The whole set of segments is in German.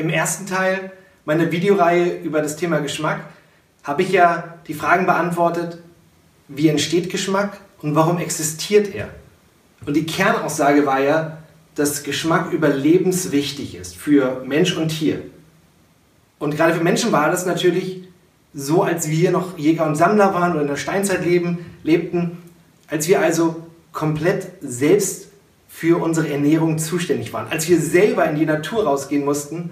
Im ersten Teil meiner Videoreihe über das Thema Geschmack habe ich ja die Fragen beantwortet, wie entsteht Geschmack und warum existiert er? Und die Kernaussage war ja, dass Geschmack überlebenswichtig ist für Mensch und Tier. Und gerade für Menschen war das natürlich so, als wir noch Jäger und Sammler waren oder in der Steinzeit leben, lebten, als wir also komplett selbst für unsere Ernährung zuständig waren, als wir selber in die Natur rausgehen mussten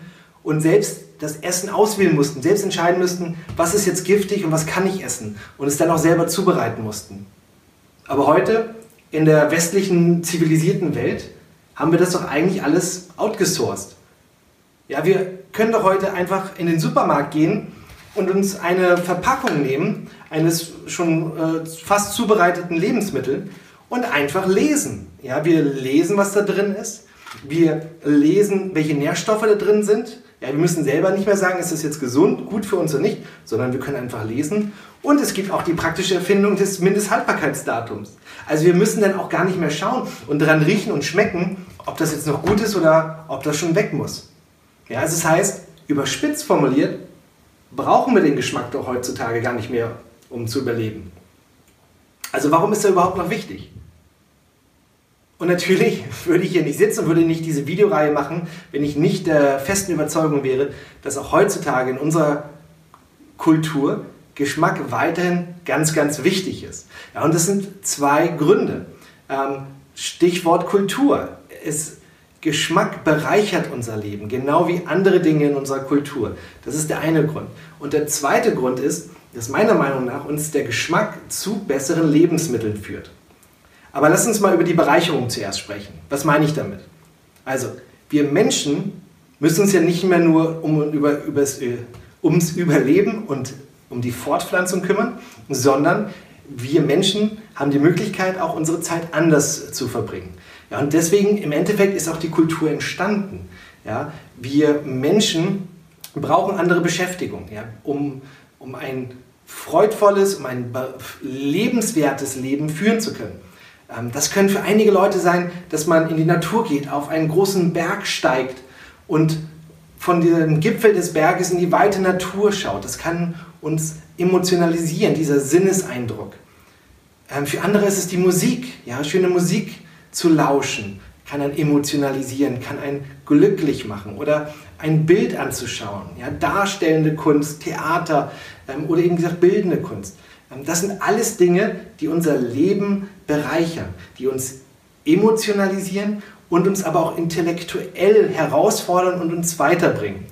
und selbst das Essen auswählen mussten, selbst entscheiden mussten, was ist jetzt giftig und was kann ich essen und es dann auch selber zubereiten mussten. Aber heute, in der westlichen zivilisierten Welt, haben wir das doch eigentlich alles outgesourced. Ja, wir können doch heute einfach in den Supermarkt gehen und uns eine Verpackung nehmen, eines schon äh, fast zubereiteten Lebensmittels und einfach lesen. Ja, wir lesen, was da drin ist. Wir lesen, welche Nährstoffe da drin sind. Ja, wir müssen selber nicht mehr sagen, ist das jetzt gesund, gut für uns oder nicht, sondern wir können einfach lesen. Und es gibt auch die praktische Erfindung des Mindesthaltbarkeitsdatums. Also wir müssen dann auch gar nicht mehr schauen und daran riechen und schmecken, ob das jetzt noch gut ist oder ob das schon weg muss. Ja, also das heißt, überspitzt formuliert, brauchen wir den Geschmack doch heutzutage gar nicht mehr, um zu überleben. Also warum ist er überhaupt noch wichtig? Und natürlich würde ich hier nicht sitzen und würde nicht diese Videoreihe machen, wenn ich nicht der festen Überzeugung wäre, dass auch heutzutage in unserer Kultur Geschmack weiterhin ganz, ganz wichtig ist. Ja, und das sind zwei Gründe. Ähm, Stichwort Kultur. Es, Geschmack bereichert unser Leben, genau wie andere Dinge in unserer Kultur. Das ist der eine Grund. Und der zweite Grund ist, dass meiner Meinung nach uns der Geschmack zu besseren Lebensmitteln führt. Aber lass uns mal über die Bereicherung zuerst sprechen. Was meine ich damit? Also, wir Menschen müssen uns ja nicht mehr nur um, über, übers, äh, ums Überleben und um die Fortpflanzung kümmern, sondern wir Menschen haben die Möglichkeit, auch unsere Zeit anders zu verbringen. Ja, und deswegen im Endeffekt ist auch die Kultur entstanden. Ja, wir Menschen brauchen andere Beschäftigung, ja, um, um ein freudvolles, um ein lebenswertes Leben führen zu können. Ähm, das können für einige Leute sein, dass man in die Natur geht, auf einen großen Berg steigt und von dem Gipfel des Berges in die weite Natur schaut. Das kann uns emotionalisieren, dieser Sinneseindruck. Ähm, für andere ist es die Musik, ja, schöne Musik zu lauschen, kann einen emotionalisieren, kann einen glücklich machen oder ein Bild anzuschauen, ja, darstellende Kunst, Theater ähm, oder eben gesagt bildende Kunst. Ähm, das sind alles Dinge, die unser Leben bereichern, die uns emotionalisieren und uns aber auch intellektuell herausfordern und uns weiterbringen.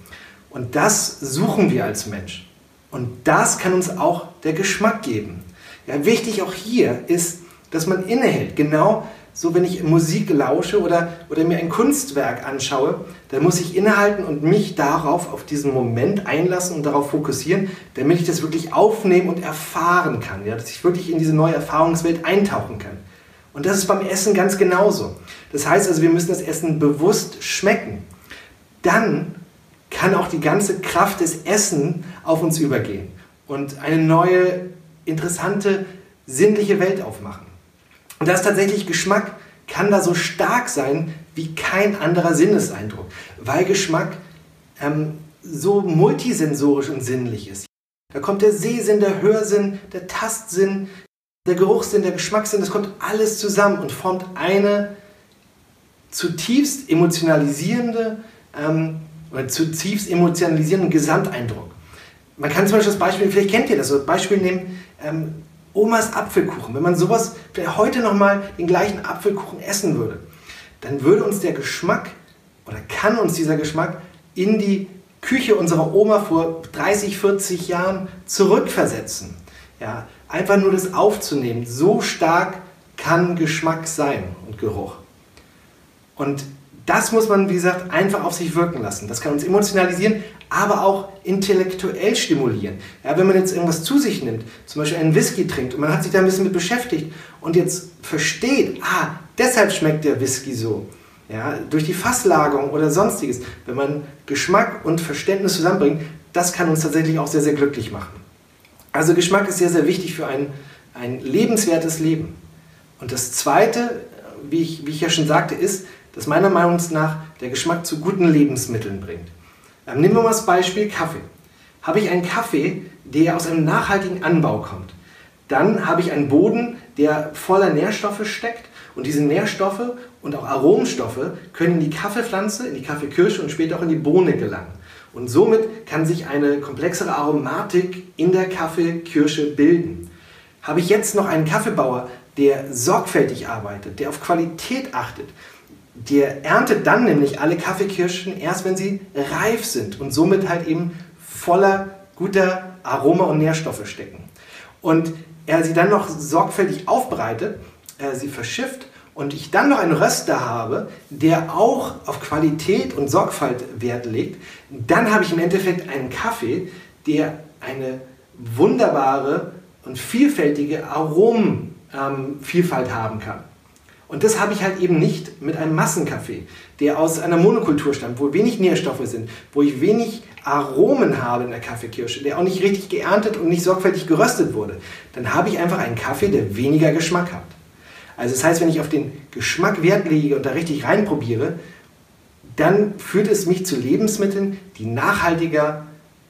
Und das suchen wir als Mensch. Und das kann uns auch der Geschmack geben. Ja, wichtig auch hier ist, dass man innehält. Genau so, wenn ich Musik lausche oder, oder mir ein Kunstwerk anschaue, dann muss ich innehalten und mich darauf, auf diesen Moment einlassen und darauf fokussieren, damit ich das wirklich aufnehmen und erfahren kann. Ja? Dass ich wirklich in diese neue Erfahrungswelt eintauchen kann. Und das ist beim Essen ganz genauso. Das heißt also, wir müssen das Essen bewusst schmecken. Dann kann auch die ganze Kraft des Essen auf uns übergehen und eine neue, interessante, sinnliche Welt aufmachen. Und da ist tatsächlich Geschmack kann da so stark sein wie kein anderer Sinneseindruck, weil Geschmack ähm, so multisensorisch und sinnlich ist. Da kommt der Sehsinn, der Hörsinn, der Tastsinn, der Geruchssinn, der Geschmackssinn, das kommt alles zusammen und formt eine zutiefst emotionalisierende ähm, oder zutiefst emotionalisierenden Gesamteindruck. Man kann zum Beispiel das Beispiel, vielleicht kennt ihr das, so Beispiel nehmen, ähm, Omas Apfelkuchen, wenn man sowas heute nochmal den gleichen Apfelkuchen essen würde, dann würde uns der Geschmack oder kann uns dieser Geschmack in die Küche unserer Oma vor 30, 40 Jahren zurückversetzen. Ja, einfach nur das aufzunehmen, so stark kann Geschmack sein und Geruch. Und das muss man, wie gesagt, einfach auf sich wirken lassen. Das kann uns emotionalisieren, aber auch intellektuell stimulieren. Ja, wenn man jetzt irgendwas zu sich nimmt, zum Beispiel einen Whisky trinkt und man hat sich da ein bisschen mit beschäftigt und jetzt versteht, ah, deshalb schmeckt der Whisky so. Ja, durch die Fasslagerung oder sonstiges. Wenn man Geschmack und Verständnis zusammenbringt, das kann uns tatsächlich auch sehr, sehr glücklich machen. Also Geschmack ist sehr, sehr wichtig für ein, ein lebenswertes Leben. Und das Zweite, wie ich, wie ich ja schon sagte, ist, dass meiner Meinung nach der Geschmack zu guten Lebensmitteln bringt. Ähm, nehmen wir mal das Beispiel Kaffee. Habe ich einen Kaffee, der aus einem nachhaltigen Anbau kommt, dann habe ich einen Boden, der voller Nährstoffe steckt und diese Nährstoffe und auch Aromenstoffe können in die Kaffeepflanze, in die Kaffeekirsche und später auch in die Bohne gelangen. Und somit kann sich eine komplexere Aromatik in der Kaffeekirsche bilden. Habe ich jetzt noch einen Kaffeebauer, der sorgfältig arbeitet, der auf Qualität achtet, der erntet dann nämlich alle Kaffeekirschen erst, wenn sie reif sind und somit halt eben voller guter Aroma und Nährstoffe stecken. Und er sie dann noch sorgfältig aufbereitet, er sie verschifft und ich dann noch einen Röster habe, der auch auf Qualität und Sorgfalt Wert legt, dann habe ich im Endeffekt einen Kaffee, der eine wunderbare und vielfältige Aromenvielfalt ähm, haben kann. Und das habe ich halt eben nicht mit einem Massenkaffee, der aus einer Monokultur stammt, wo wenig Nährstoffe sind, wo ich wenig Aromen habe in der Kaffeekirsche, der auch nicht richtig geerntet und nicht sorgfältig geröstet wurde. Dann habe ich einfach einen Kaffee, der weniger Geschmack hat. Also das heißt, wenn ich auf den Geschmack Wert lege und da richtig reinprobiere, dann führt es mich zu Lebensmitteln, die nachhaltiger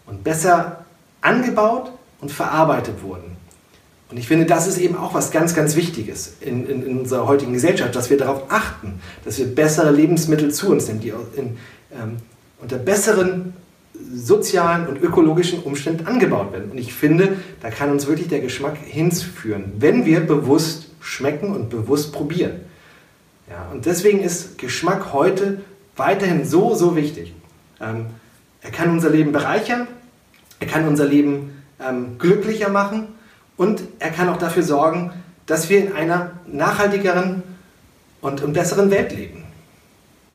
und besser angebaut und verarbeitet wurden. Und ich finde, das ist eben auch was ganz, ganz Wichtiges in, in, in unserer heutigen Gesellschaft, dass wir darauf achten, dass wir bessere Lebensmittel zu uns nehmen, die in, ähm, unter besseren sozialen und ökologischen Umständen angebaut werden. Und ich finde, da kann uns wirklich der Geschmack hinführen, wenn wir bewusst schmecken und bewusst probieren. Ja, und deswegen ist Geschmack heute weiterhin so, so wichtig. Ähm, er kann unser Leben bereichern, er kann unser Leben ähm, glücklicher machen und er kann auch dafür sorgen, dass wir in einer nachhaltigeren und, besseren Welt leben.